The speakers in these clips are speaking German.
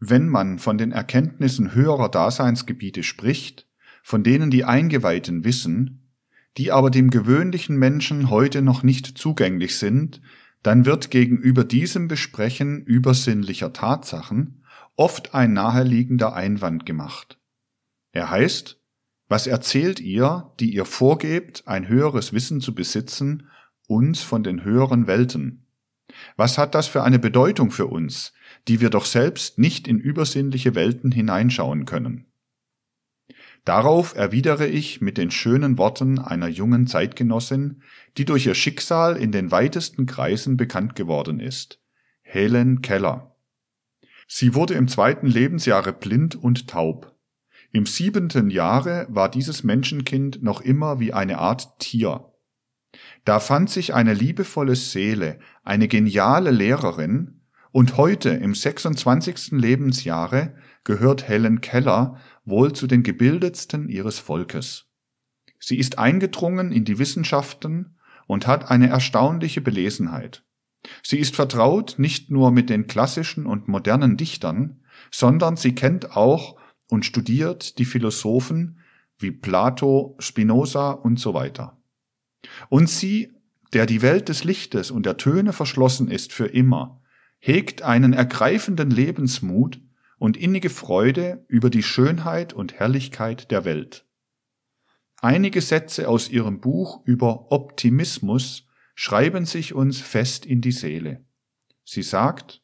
Wenn man von den Erkenntnissen höherer Daseinsgebiete spricht, von denen die Eingeweihten wissen, die aber dem gewöhnlichen Menschen heute noch nicht zugänglich sind, dann wird gegenüber diesem Besprechen übersinnlicher Tatsachen oft ein naheliegender Einwand gemacht. Er heißt, was erzählt ihr, die ihr vorgebt, ein höheres Wissen zu besitzen, uns von den höheren Welten? Was hat das für eine Bedeutung für uns, die wir doch selbst nicht in übersinnliche Welten hineinschauen können? Darauf erwidere ich mit den schönen Worten einer jungen Zeitgenossin, die durch ihr Schicksal in den weitesten Kreisen bekannt geworden ist, Helen Keller. Sie wurde im zweiten Lebensjahre blind und taub. Im siebenten Jahre war dieses Menschenkind noch immer wie eine Art Tier. Da fand sich eine liebevolle Seele, eine geniale Lehrerin, und heute im 26. Lebensjahre gehört Helen Keller wohl zu den gebildetsten ihres Volkes. Sie ist eingedrungen in die Wissenschaften und hat eine erstaunliche Belesenheit. Sie ist vertraut nicht nur mit den klassischen und modernen Dichtern, sondern sie kennt auch und studiert die Philosophen wie Plato, Spinoza und so weiter. Und sie, der die Welt des Lichtes und der Töne verschlossen ist für immer, hegt einen ergreifenden Lebensmut und innige Freude über die Schönheit und Herrlichkeit der Welt. Einige Sätze aus ihrem Buch über Optimismus schreiben sich uns fest in die Seele. Sie sagt,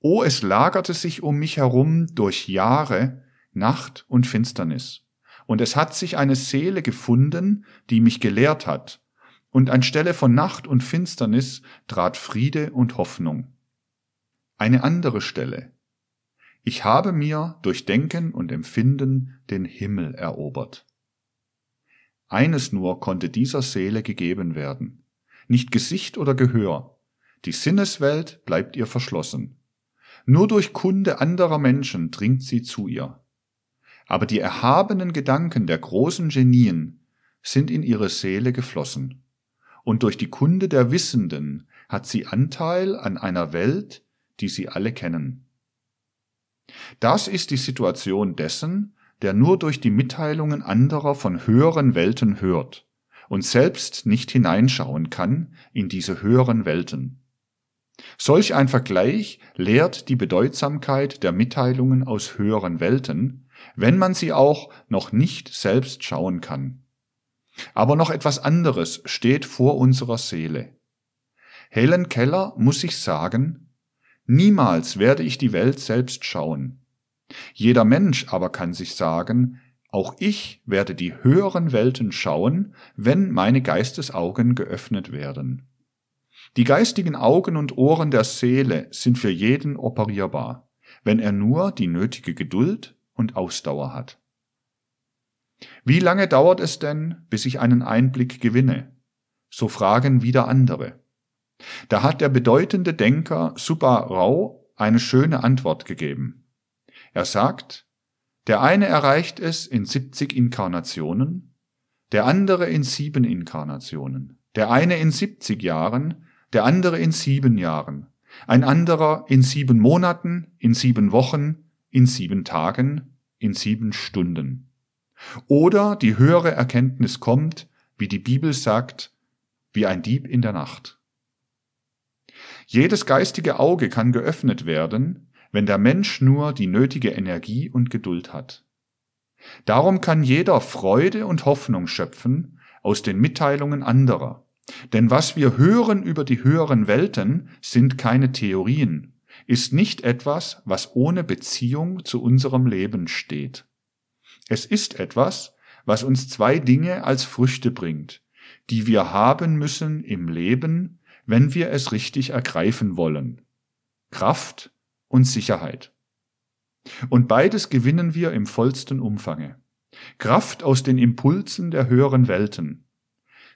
O es lagerte sich um mich herum durch Jahre Nacht und Finsternis. Und es hat sich eine Seele gefunden, die mich gelehrt hat. Und anstelle von Nacht und Finsternis trat Friede und Hoffnung. Eine andere Stelle. Ich habe mir durch Denken und Empfinden den Himmel erobert. Eines nur konnte dieser Seele gegeben werden. Nicht Gesicht oder Gehör. Die Sinneswelt bleibt ihr verschlossen. Nur durch Kunde anderer Menschen dringt sie zu ihr aber die erhabenen Gedanken der großen Genien sind in ihre Seele geflossen, und durch die Kunde der Wissenden hat sie Anteil an einer Welt, die sie alle kennen. Das ist die Situation dessen, der nur durch die Mitteilungen anderer von höheren Welten hört und selbst nicht hineinschauen kann in diese höheren Welten. Solch ein Vergleich lehrt die Bedeutsamkeit der Mitteilungen aus höheren Welten, wenn man sie auch noch nicht selbst schauen kann. Aber noch etwas anderes steht vor unserer Seele. Helen Keller muss sich sagen, niemals werde ich die Welt selbst schauen. Jeder Mensch aber kann sich sagen, auch ich werde die höheren Welten schauen, wenn meine Geistesaugen geöffnet werden. Die geistigen Augen und Ohren der Seele sind für jeden operierbar, wenn er nur die nötige Geduld und Ausdauer hat. Wie lange dauert es denn, bis ich einen Einblick gewinne? So fragen wieder andere. Da hat der bedeutende Denker Subba Rao eine schöne Antwort gegeben. Er sagt, der eine erreicht es in 70 Inkarnationen, der andere in sieben Inkarnationen, der eine in 70 Jahren, der andere in sieben Jahren, ein anderer in sieben Monaten, in sieben Wochen, in sieben Tagen, in sieben Stunden. Oder die höhere Erkenntnis kommt, wie die Bibel sagt, wie ein Dieb in der Nacht. Jedes geistige Auge kann geöffnet werden, wenn der Mensch nur die nötige Energie und Geduld hat. Darum kann jeder Freude und Hoffnung schöpfen aus den Mitteilungen anderer. Denn was wir hören über die höheren Welten, sind keine Theorien, ist nicht etwas, was ohne Beziehung zu unserem Leben steht. Es ist etwas, was uns zwei Dinge als Früchte bringt, die wir haben müssen im Leben, wenn wir es richtig ergreifen wollen. Kraft und Sicherheit. Und beides gewinnen wir im vollsten Umfange. Kraft aus den Impulsen der höheren Welten.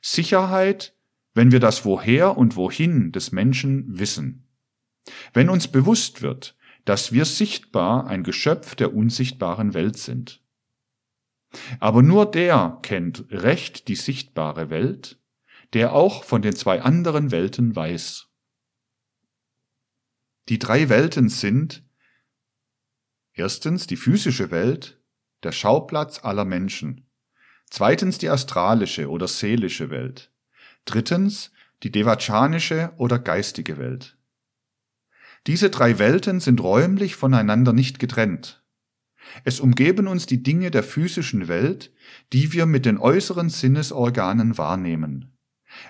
Sicherheit, wenn wir das Woher und Wohin des Menschen wissen. Wenn uns bewusst wird, dass wir sichtbar ein Geschöpf der unsichtbaren Welt sind. Aber nur der kennt recht die sichtbare Welt, der auch von den zwei anderen Welten weiß. Die drei Welten sind Erstens die physische Welt, der Schauplatz aller Menschen. Zweitens die astralische oder seelische Welt. Drittens die devachanische oder geistige Welt. Diese drei Welten sind räumlich voneinander nicht getrennt. Es umgeben uns die Dinge der physischen Welt, die wir mit den äußeren Sinnesorganen wahrnehmen.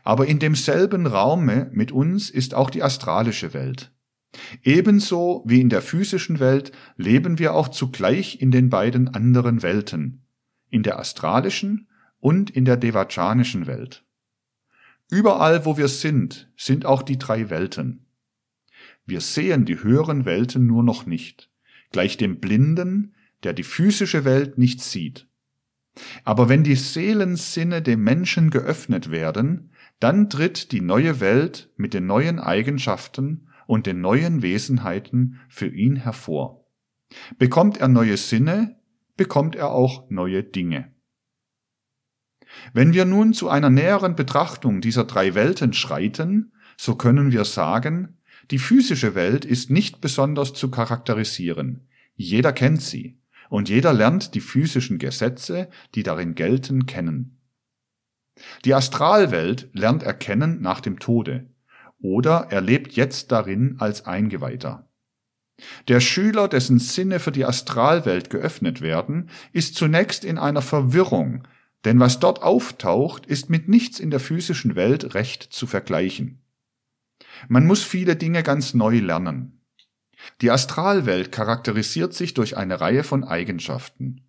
Aber in demselben Raume mit uns ist auch die astralische Welt. Ebenso wie in der physischen Welt leben wir auch zugleich in den beiden anderen Welten, in der astralischen und in der devachanischen Welt. Überall, wo wir sind, sind auch die drei Welten. Wir sehen die höheren Welten nur noch nicht, gleich dem Blinden, der die physische Welt nicht sieht. Aber wenn die Seelensinne dem Menschen geöffnet werden, dann tritt die neue Welt mit den neuen Eigenschaften und den neuen Wesenheiten für ihn hervor. Bekommt er neue Sinne, bekommt er auch neue Dinge. Wenn wir nun zu einer näheren Betrachtung dieser drei Welten schreiten, so können wir sagen, die physische Welt ist nicht besonders zu charakterisieren. Jeder kennt sie und jeder lernt die physischen Gesetze, die darin gelten, kennen. Die Astralwelt lernt er kennen nach dem Tode oder er lebt jetzt darin als Eingeweihter. Der Schüler, dessen Sinne für die Astralwelt geöffnet werden, ist zunächst in einer Verwirrung, denn was dort auftaucht, ist mit nichts in der physischen Welt recht zu vergleichen. Man muss viele Dinge ganz neu lernen. Die Astralwelt charakterisiert sich durch eine Reihe von Eigenschaften.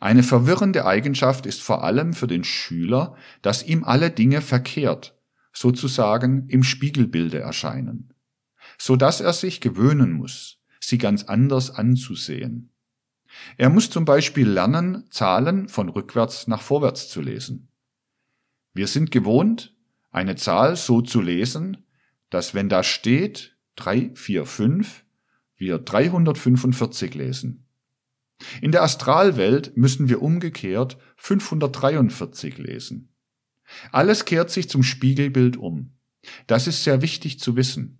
Eine verwirrende Eigenschaft ist vor allem für den Schüler, dass ihm alle Dinge verkehrt, sozusagen im Spiegelbilde erscheinen, so dass er sich gewöhnen muss, sie ganz anders anzusehen. Er muss zum Beispiel lernen, Zahlen von rückwärts nach vorwärts zu lesen. Wir sind gewohnt, eine Zahl so zu lesen, dass wenn da steht 3, 4, 5, wir 345 lesen. In der Astralwelt müssen wir umgekehrt 543 lesen. Alles kehrt sich zum Spiegelbild um. Das ist sehr wichtig zu wissen.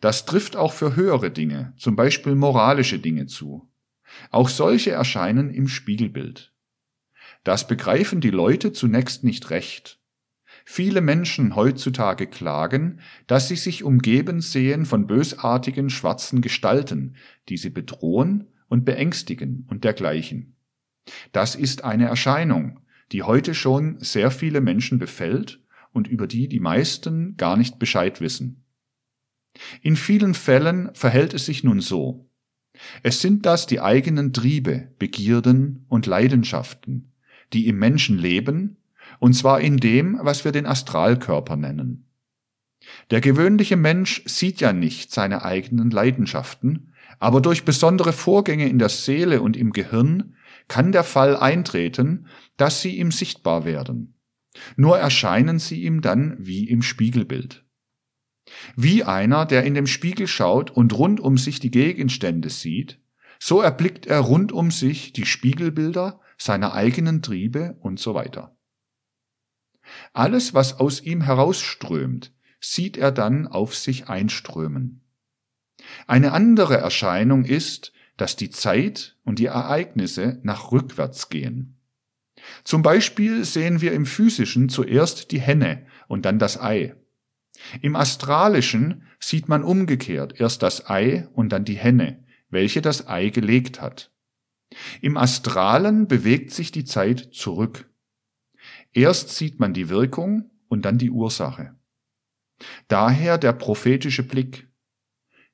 Das trifft auch für höhere Dinge, zum Beispiel moralische Dinge zu. Auch solche erscheinen im Spiegelbild. Das begreifen die Leute zunächst nicht recht. Viele Menschen heutzutage klagen, dass sie sich umgeben sehen von bösartigen schwarzen Gestalten, die sie bedrohen und beängstigen und dergleichen. Das ist eine Erscheinung, die heute schon sehr viele Menschen befällt und über die die meisten gar nicht Bescheid wissen. In vielen Fällen verhält es sich nun so. Es sind das die eigenen Triebe, Begierden und Leidenschaften, die im Menschen leben, und zwar in dem, was wir den Astralkörper nennen. Der gewöhnliche Mensch sieht ja nicht seine eigenen Leidenschaften, aber durch besondere Vorgänge in der Seele und im Gehirn kann der Fall eintreten, dass sie ihm sichtbar werden. Nur erscheinen sie ihm dann wie im Spiegelbild. Wie einer, der in dem Spiegel schaut und rund um sich die Gegenstände sieht, so erblickt er rund um sich die Spiegelbilder seiner eigenen Triebe und so weiter. Alles, was aus ihm herausströmt, sieht er dann auf sich einströmen. Eine andere Erscheinung ist, dass die Zeit und die Ereignisse nach rückwärts gehen. Zum Beispiel sehen wir im physischen zuerst die Henne und dann das Ei. Im astralischen sieht man umgekehrt erst das Ei und dann die Henne, welche das Ei gelegt hat. Im astralen bewegt sich die Zeit zurück. Erst sieht man die Wirkung und dann die Ursache. Daher der prophetische Blick.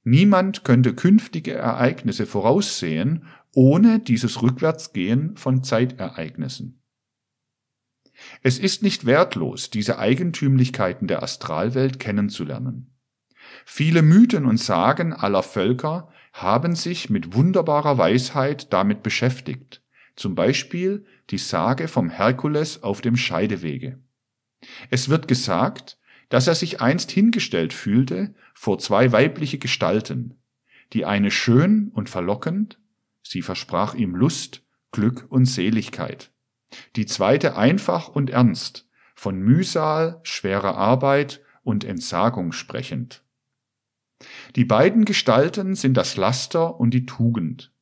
Niemand könnte künftige Ereignisse voraussehen, ohne dieses Rückwärtsgehen von Zeitereignissen. Es ist nicht wertlos, diese Eigentümlichkeiten der Astralwelt kennenzulernen. Viele Mythen und Sagen aller Völker haben sich mit wunderbarer Weisheit damit beschäftigt, zum Beispiel die Sage vom Herkules auf dem Scheidewege. Es wird gesagt, dass er sich einst hingestellt fühlte vor zwei weibliche Gestalten, die eine schön und verlockend, sie versprach ihm Lust, Glück und Seligkeit, die zweite einfach und ernst, von Mühsal, schwerer Arbeit und Entsagung sprechend. Die beiden Gestalten sind das Laster und die Tugend.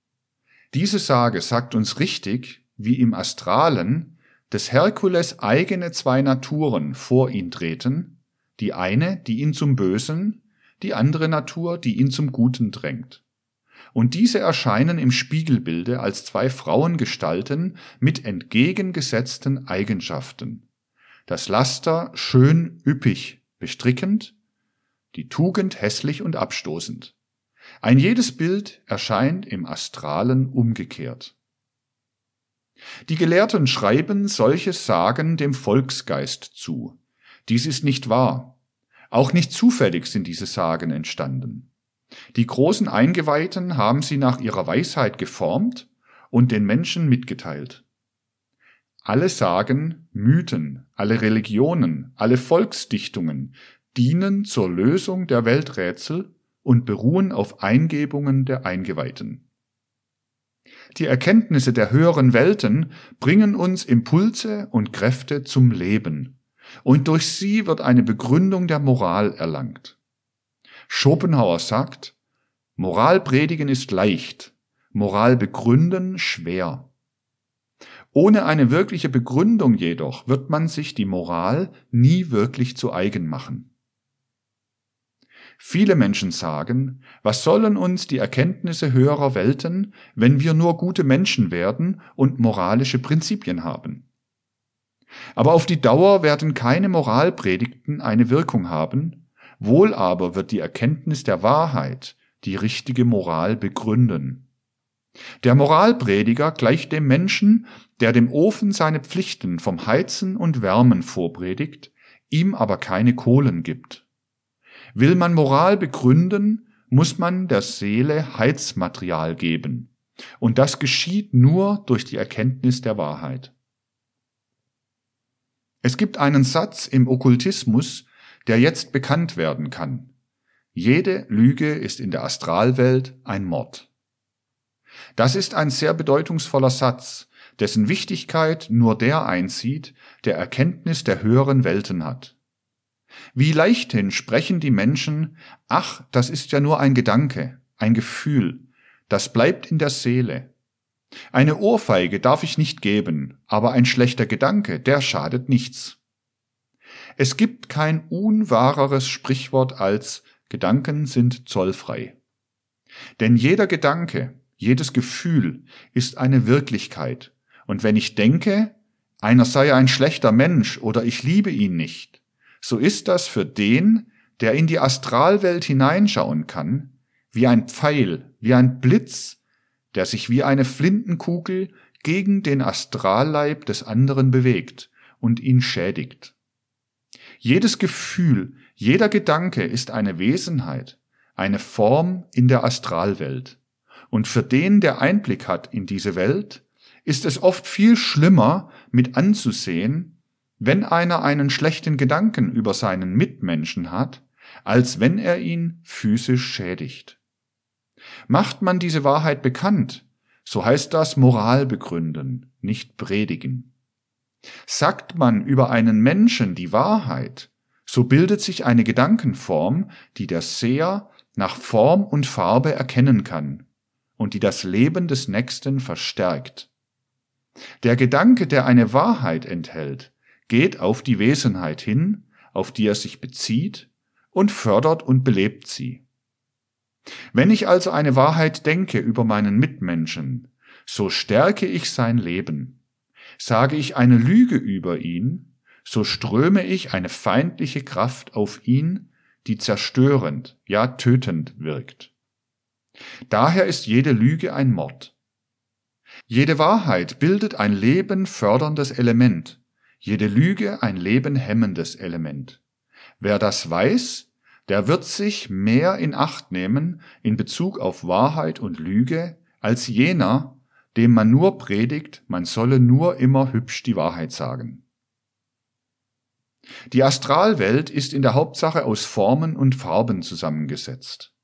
Diese Sage sagt uns richtig, wie im Astralen des Herkules eigene zwei Naturen vor ihn treten, die eine, die ihn zum Bösen, die andere Natur, die ihn zum Guten drängt. Und diese erscheinen im Spiegelbilde als zwei Frauengestalten mit entgegengesetzten Eigenschaften. Das Laster schön üppig bestrickend, die Tugend hässlich und abstoßend. Ein jedes Bild erscheint im Astralen umgekehrt. Die Gelehrten schreiben solches Sagen dem Volksgeist zu. Dies ist nicht wahr. Auch nicht zufällig sind diese Sagen entstanden. Die großen Eingeweihten haben sie nach ihrer Weisheit geformt und den Menschen mitgeteilt. Alle Sagen, Mythen, alle Religionen, alle Volksdichtungen dienen zur Lösung der Welträtsel und beruhen auf Eingebungen der Eingeweihten. Die Erkenntnisse der höheren Welten bringen uns Impulse und Kräfte zum Leben, und durch sie wird eine Begründung der Moral erlangt. Schopenhauer sagt, Moral predigen ist leicht, Moral begründen schwer. Ohne eine wirkliche Begründung jedoch wird man sich die Moral nie wirklich zu eigen machen. Viele Menschen sagen, was sollen uns die Erkenntnisse höherer Welten, wenn wir nur gute Menschen werden und moralische Prinzipien haben? Aber auf die Dauer werden keine Moralpredigten eine Wirkung haben, wohl aber wird die Erkenntnis der Wahrheit die richtige Moral begründen. Der Moralprediger gleicht dem Menschen, der dem Ofen seine Pflichten vom Heizen und Wärmen vorpredigt, ihm aber keine Kohlen gibt. Will man Moral begründen, muss man der Seele Heizmaterial geben. Und das geschieht nur durch die Erkenntnis der Wahrheit. Es gibt einen Satz im Okkultismus, der jetzt bekannt werden kann. Jede Lüge ist in der Astralwelt ein Mord. Das ist ein sehr bedeutungsvoller Satz, dessen Wichtigkeit nur der einzieht, der Erkenntnis der höheren Welten hat. Wie leichthin sprechen die Menschen, ach, das ist ja nur ein Gedanke, ein Gefühl, das bleibt in der Seele. Eine Ohrfeige darf ich nicht geben, aber ein schlechter Gedanke, der schadet nichts. Es gibt kein unwahreres Sprichwort als Gedanken sind zollfrei. Denn jeder Gedanke, jedes Gefühl ist eine Wirklichkeit, und wenn ich denke, einer sei ein schlechter Mensch oder ich liebe ihn nicht, so ist das für den, der in die Astralwelt hineinschauen kann, wie ein Pfeil, wie ein Blitz, der sich wie eine Flintenkugel gegen den Astralleib des anderen bewegt und ihn schädigt. Jedes Gefühl, jeder Gedanke ist eine Wesenheit, eine Form in der Astralwelt. Und für den, der Einblick hat in diese Welt, ist es oft viel schlimmer mit anzusehen, wenn einer einen schlechten Gedanken über seinen Mitmenschen hat, als wenn er ihn physisch schädigt. Macht man diese Wahrheit bekannt, so heißt das Moral begründen, nicht predigen. Sagt man über einen Menschen die Wahrheit, so bildet sich eine Gedankenform, die der Seher nach Form und Farbe erkennen kann und die das Leben des Nächsten verstärkt. Der Gedanke, der eine Wahrheit enthält, geht auf die Wesenheit hin, auf die er sich bezieht, und fördert und belebt sie. Wenn ich also eine Wahrheit denke über meinen Mitmenschen, so stärke ich sein Leben. Sage ich eine Lüge über ihn, so ströme ich eine feindliche Kraft auf ihn, die zerstörend, ja tötend wirkt. Daher ist jede Lüge ein Mord. Jede Wahrheit bildet ein Leben förderndes Element, jede Lüge ein lebenhemmendes Element. Wer das weiß, der wird sich mehr in Acht nehmen in Bezug auf Wahrheit und Lüge als jener, dem man nur predigt, man solle nur immer hübsch die Wahrheit sagen. Die Astralwelt ist in der Hauptsache aus Formen und Farben zusammengesetzt.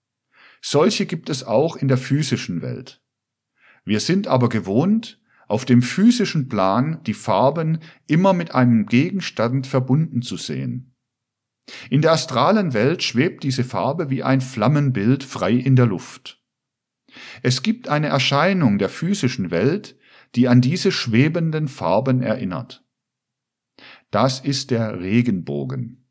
Solche gibt es auch in der physischen Welt. Wir sind aber gewohnt, auf dem physischen Plan die Farben immer mit einem Gegenstand verbunden zu sehen. In der astralen Welt schwebt diese Farbe wie ein Flammenbild frei in der Luft. Es gibt eine Erscheinung der physischen Welt, die an diese schwebenden Farben erinnert. Das ist der Regenbogen.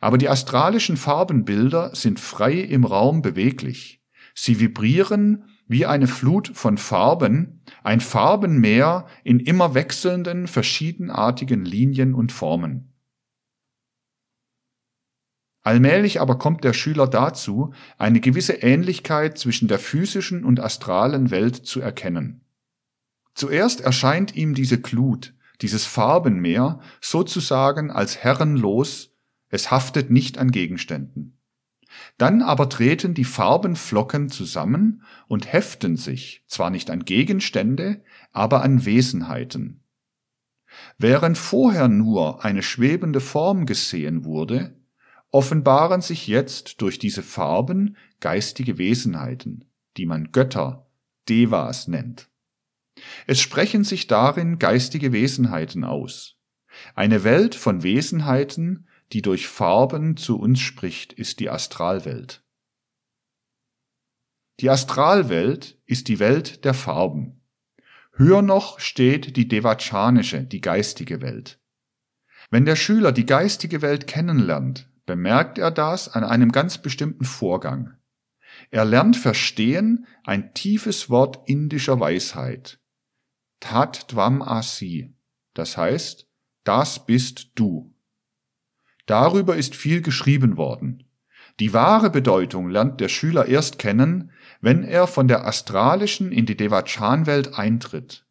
Aber die astralischen Farbenbilder sind frei im Raum beweglich. Sie vibrieren wie eine Flut von Farben, ein Farbenmeer in immer wechselnden, verschiedenartigen Linien und Formen. Allmählich aber kommt der Schüler dazu, eine gewisse Ähnlichkeit zwischen der physischen und astralen Welt zu erkennen. Zuerst erscheint ihm diese Glut, dieses Farbenmeer, sozusagen als herrenlos, es haftet nicht an Gegenständen. Dann aber treten die Farbenflocken zusammen und heften sich, zwar nicht an Gegenstände, aber an Wesenheiten. Während vorher nur eine schwebende Form gesehen wurde, offenbaren sich jetzt durch diese Farben geistige Wesenheiten, die man Götter, Devas nennt. Es sprechen sich darin geistige Wesenheiten aus. Eine Welt von Wesenheiten, die durch Farben zu uns spricht, ist die Astralwelt. Die Astralwelt ist die Welt der Farben. Höher noch steht die devachanische, die geistige Welt. Wenn der Schüler die geistige Welt kennenlernt, bemerkt er das an einem ganz bestimmten Vorgang. Er lernt verstehen ein tiefes Wort indischer Weisheit. Tat Dvam Asi, das heißt, das bist du. Darüber ist viel geschrieben worden. Die wahre Bedeutung lernt der Schüler erst kennen, wenn er von der astralischen in die Devachan-Welt eintritt.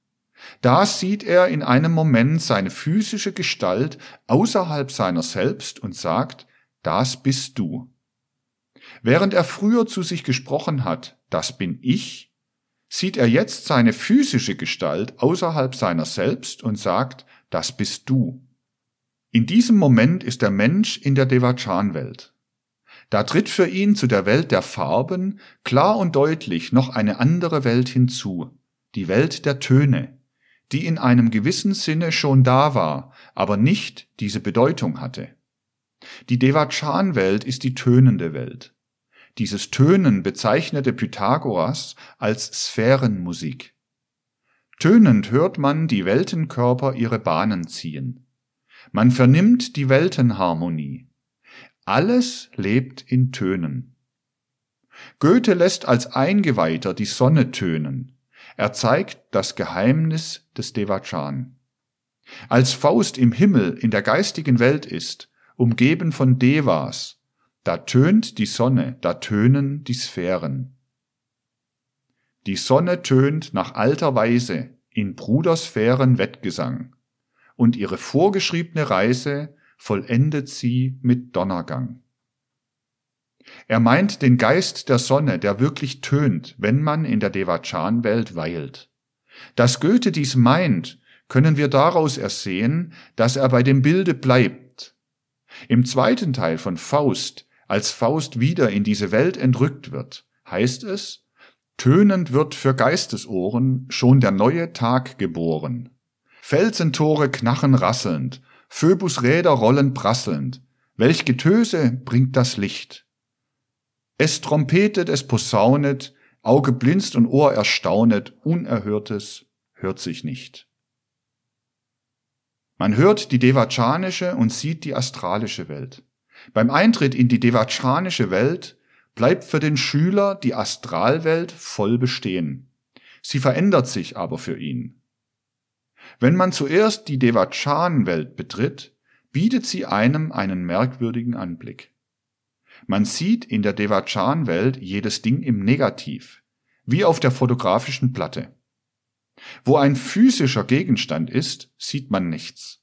Da sieht er in einem Moment seine physische Gestalt außerhalb seiner selbst und sagt, das bist du. Während er früher zu sich gesprochen hat, das bin ich, sieht er jetzt seine physische Gestalt außerhalb seiner selbst und sagt, das bist du. In diesem Moment ist der Mensch in der Devachan-Welt. Da tritt für ihn zu der Welt der Farben klar und deutlich noch eine andere Welt hinzu, die Welt der Töne, die in einem gewissen Sinne schon da war, aber nicht diese Bedeutung hatte. Die Devachan-Welt ist die tönende Welt. Dieses Tönen bezeichnete Pythagoras als Sphärenmusik. Tönend hört man die Weltenkörper ihre Bahnen ziehen. Man vernimmt die Weltenharmonie. Alles lebt in Tönen. Goethe lässt als Eingeweihter die Sonne tönen. Er zeigt das Geheimnis des Devachan. Als Faust im Himmel in der geistigen Welt ist, umgeben von Devas. Da tönt die Sonne, da tönen die Sphären. Die Sonne tönt nach alter Weise in Brudersphären Wettgesang, und ihre vorgeschriebene Reise vollendet sie mit Donnergang. Er meint den Geist der Sonne, der wirklich tönt, wenn man in der Devachan-Welt weilt. Dass Goethe dies meint, können wir daraus ersehen, dass er bei dem Bilde bleibt, im zweiten Teil von Faust, als Faust wieder in diese Welt entrückt wird, heißt es, Tönend wird für Geistesohren schon der neue Tag geboren. Felsentore knachen rasselnd, Phoebusräder rollen prasselnd, welch Getöse bringt das Licht. Es trompetet, es posaunet, Auge blinzt und Ohr erstaunet, Unerhörtes hört sich nicht. Man hört die devachanische und sieht die astralische Welt. Beim Eintritt in die devachanische Welt bleibt für den Schüler die Astralwelt voll bestehen. Sie verändert sich aber für ihn. Wenn man zuerst die Devachan-Welt betritt, bietet sie einem einen merkwürdigen Anblick. Man sieht in der Devachan-Welt jedes Ding im Negativ, wie auf der fotografischen Platte. Wo ein physischer Gegenstand ist, sieht man nichts.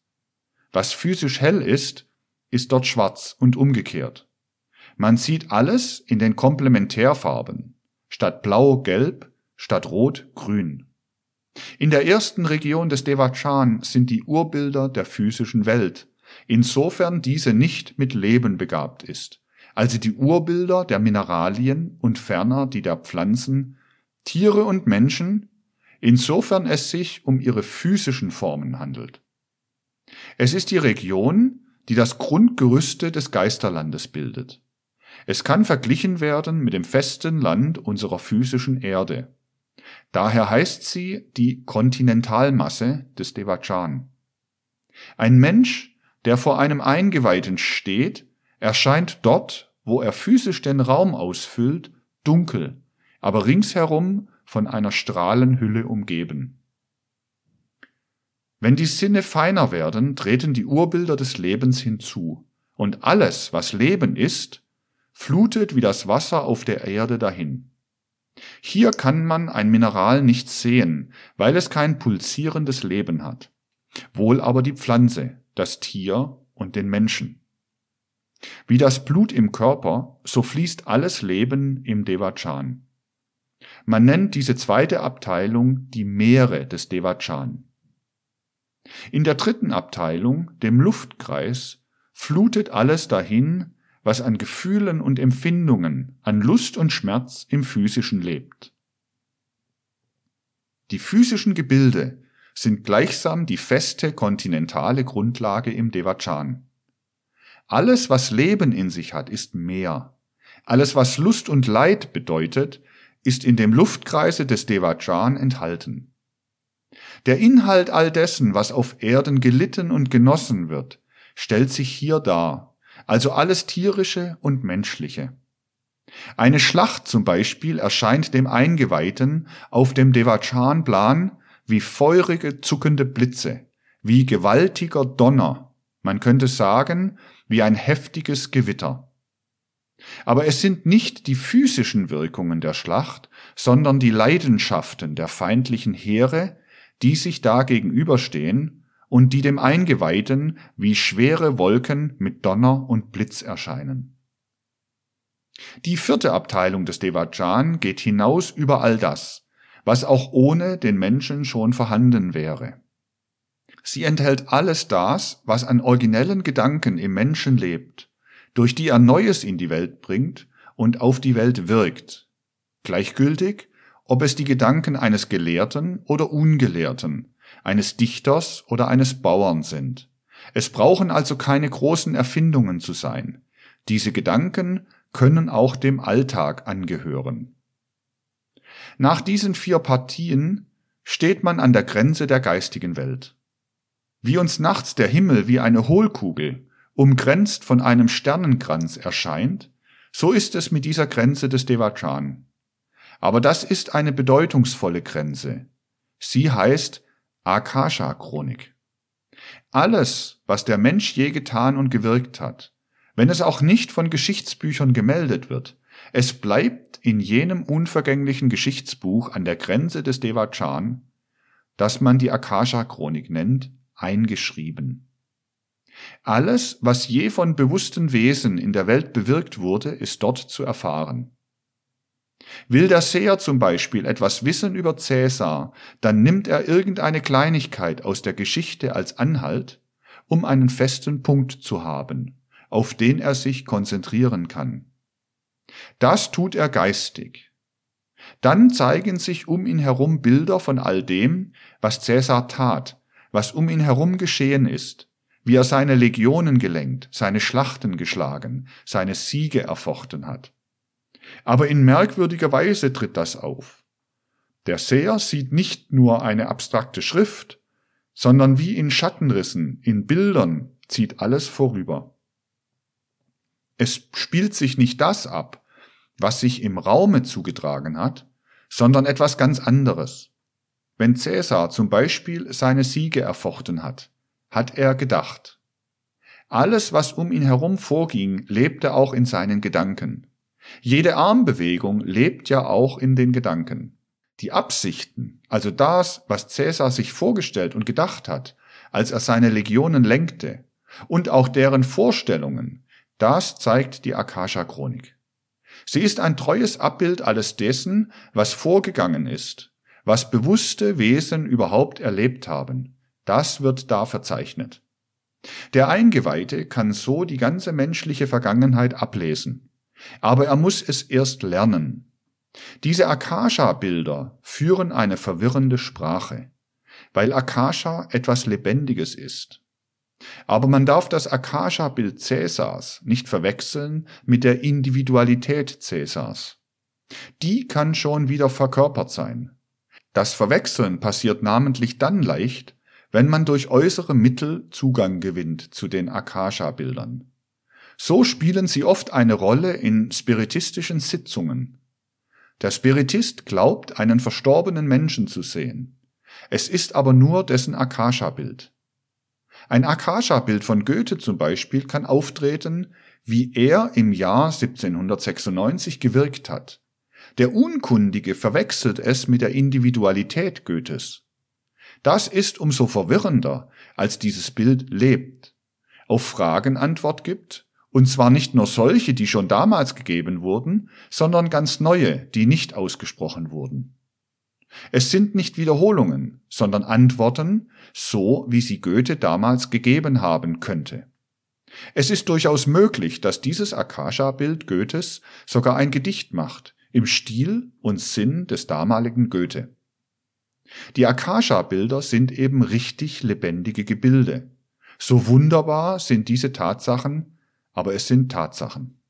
Was physisch hell ist, ist dort schwarz und umgekehrt. Man sieht alles in den Komplementärfarben. Statt blau gelb, statt rot grün. In der ersten Region des Devachan sind die Urbilder der physischen Welt, insofern diese nicht mit Leben begabt ist, also die Urbilder der Mineralien und ferner die der Pflanzen, Tiere und Menschen insofern es sich um ihre physischen Formen handelt. Es ist die Region, die das Grundgerüste des Geisterlandes bildet. Es kann verglichen werden mit dem festen Land unserer physischen Erde. Daher heißt sie die Kontinentalmasse des Devachan. Ein Mensch, der vor einem Eingeweihten steht, erscheint dort, wo er physisch den Raum ausfüllt, dunkel, aber ringsherum von einer Strahlenhülle umgeben. Wenn die Sinne feiner werden, treten die Urbilder des Lebens hinzu, und alles, was Leben ist, flutet wie das Wasser auf der Erde dahin. Hier kann man ein Mineral nicht sehen, weil es kein pulsierendes Leben hat, wohl aber die Pflanze, das Tier und den Menschen. Wie das Blut im Körper, so fließt alles Leben im Devachan. Man nennt diese zweite Abteilung die Meere des Devachan. In der dritten Abteilung, dem Luftkreis, flutet alles dahin, was an Gefühlen und Empfindungen, an Lust und Schmerz im physischen lebt. Die physischen Gebilde sind gleichsam die feste kontinentale Grundlage im Devachan. Alles, was Leben in sich hat, ist Meer. Alles, was Lust und Leid bedeutet, ist in dem Luftkreise des Devachan enthalten. Der Inhalt all dessen, was auf Erden gelitten und genossen wird, stellt sich hier dar, also alles tierische und menschliche. Eine Schlacht zum Beispiel erscheint dem Eingeweihten auf dem Devachan-Plan wie feurige, zuckende Blitze, wie gewaltiger Donner, man könnte sagen, wie ein heftiges Gewitter. Aber es sind nicht die physischen Wirkungen der Schlacht, sondern die Leidenschaften der feindlichen Heere, die sich da gegenüberstehen und die dem Eingeweihten wie schwere Wolken mit Donner und Blitz erscheinen. Die vierte Abteilung des Devachan geht hinaus über all das, was auch ohne den Menschen schon vorhanden wäre. Sie enthält alles das, was an originellen Gedanken im Menschen lebt, durch die er Neues in die Welt bringt und auf die Welt wirkt, gleichgültig, ob es die Gedanken eines Gelehrten oder Ungelehrten, eines Dichters oder eines Bauern sind. Es brauchen also keine großen Erfindungen zu sein. Diese Gedanken können auch dem Alltag angehören. Nach diesen vier Partien steht man an der Grenze der geistigen Welt. Wie uns nachts der Himmel wie eine Hohlkugel, umgrenzt von einem Sternenkranz erscheint, so ist es mit dieser Grenze des Devachan. Aber das ist eine bedeutungsvolle Grenze. Sie heißt Akasha-Chronik. Alles, was der Mensch je getan und gewirkt hat, wenn es auch nicht von Geschichtsbüchern gemeldet wird, es bleibt in jenem unvergänglichen Geschichtsbuch an der Grenze des Devachan, das man die Akasha-Chronik nennt, eingeschrieben. Alles, was je von bewussten Wesen in der Welt bewirkt wurde, ist dort zu erfahren. Will der Seher zum Beispiel etwas wissen über Cäsar, dann nimmt er irgendeine Kleinigkeit aus der Geschichte als Anhalt, um einen festen Punkt zu haben, auf den er sich konzentrieren kann. Das tut er geistig. Dann zeigen sich um ihn herum Bilder von all dem, was Cäsar tat, was um ihn herum geschehen ist, wie er seine Legionen gelenkt, seine Schlachten geschlagen, seine Siege erfochten hat. Aber in merkwürdiger Weise tritt das auf. Der Seher sieht nicht nur eine abstrakte Schrift, sondern wie in Schattenrissen, in Bildern zieht alles vorüber. Es spielt sich nicht das ab, was sich im Raume zugetragen hat, sondern etwas ganz anderes. Wenn Cäsar zum Beispiel seine Siege erfochten hat, hat er gedacht. Alles, was um ihn herum vorging, lebte auch in seinen Gedanken. Jede Armbewegung lebt ja auch in den Gedanken. Die Absichten, also das, was Cäsar sich vorgestellt und gedacht hat, als er seine Legionen lenkte, und auch deren Vorstellungen, das zeigt die Akasha-Chronik. Sie ist ein treues Abbild alles dessen, was vorgegangen ist, was bewusste Wesen überhaupt erlebt haben. Das wird da verzeichnet. Der Eingeweihte kann so die ganze menschliche Vergangenheit ablesen. Aber er muss es erst lernen. Diese Akasha-Bilder führen eine verwirrende Sprache, weil Akasha etwas Lebendiges ist. Aber man darf das Akasha-Bild Cäsars nicht verwechseln mit der Individualität Cäsars. Die kann schon wieder verkörpert sein. Das Verwechseln passiert namentlich dann leicht, wenn man durch äußere Mittel Zugang gewinnt zu den Akasha-Bildern. So spielen sie oft eine Rolle in spiritistischen Sitzungen. Der Spiritist glaubt, einen verstorbenen Menschen zu sehen. Es ist aber nur dessen Akasha-Bild. Ein Akasha-Bild von Goethe zum Beispiel kann auftreten, wie er im Jahr 1796 gewirkt hat. Der Unkundige verwechselt es mit der Individualität Goethes. Das ist umso verwirrender, als dieses Bild lebt, auf Fragen Antwort gibt, und zwar nicht nur solche, die schon damals gegeben wurden, sondern ganz neue, die nicht ausgesprochen wurden. Es sind nicht Wiederholungen, sondern Antworten, so wie sie Goethe damals gegeben haben könnte. Es ist durchaus möglich, dass dieses Akasha-Bild Goethes sogar ein Gedicht macht, im Stil und Sinn des damaligen Goethe. Die Akasha-Bilder sind eben richtig lebendige Gebilde. So wunderbar sind diese Tatsachen, aber es sind Tatsachen.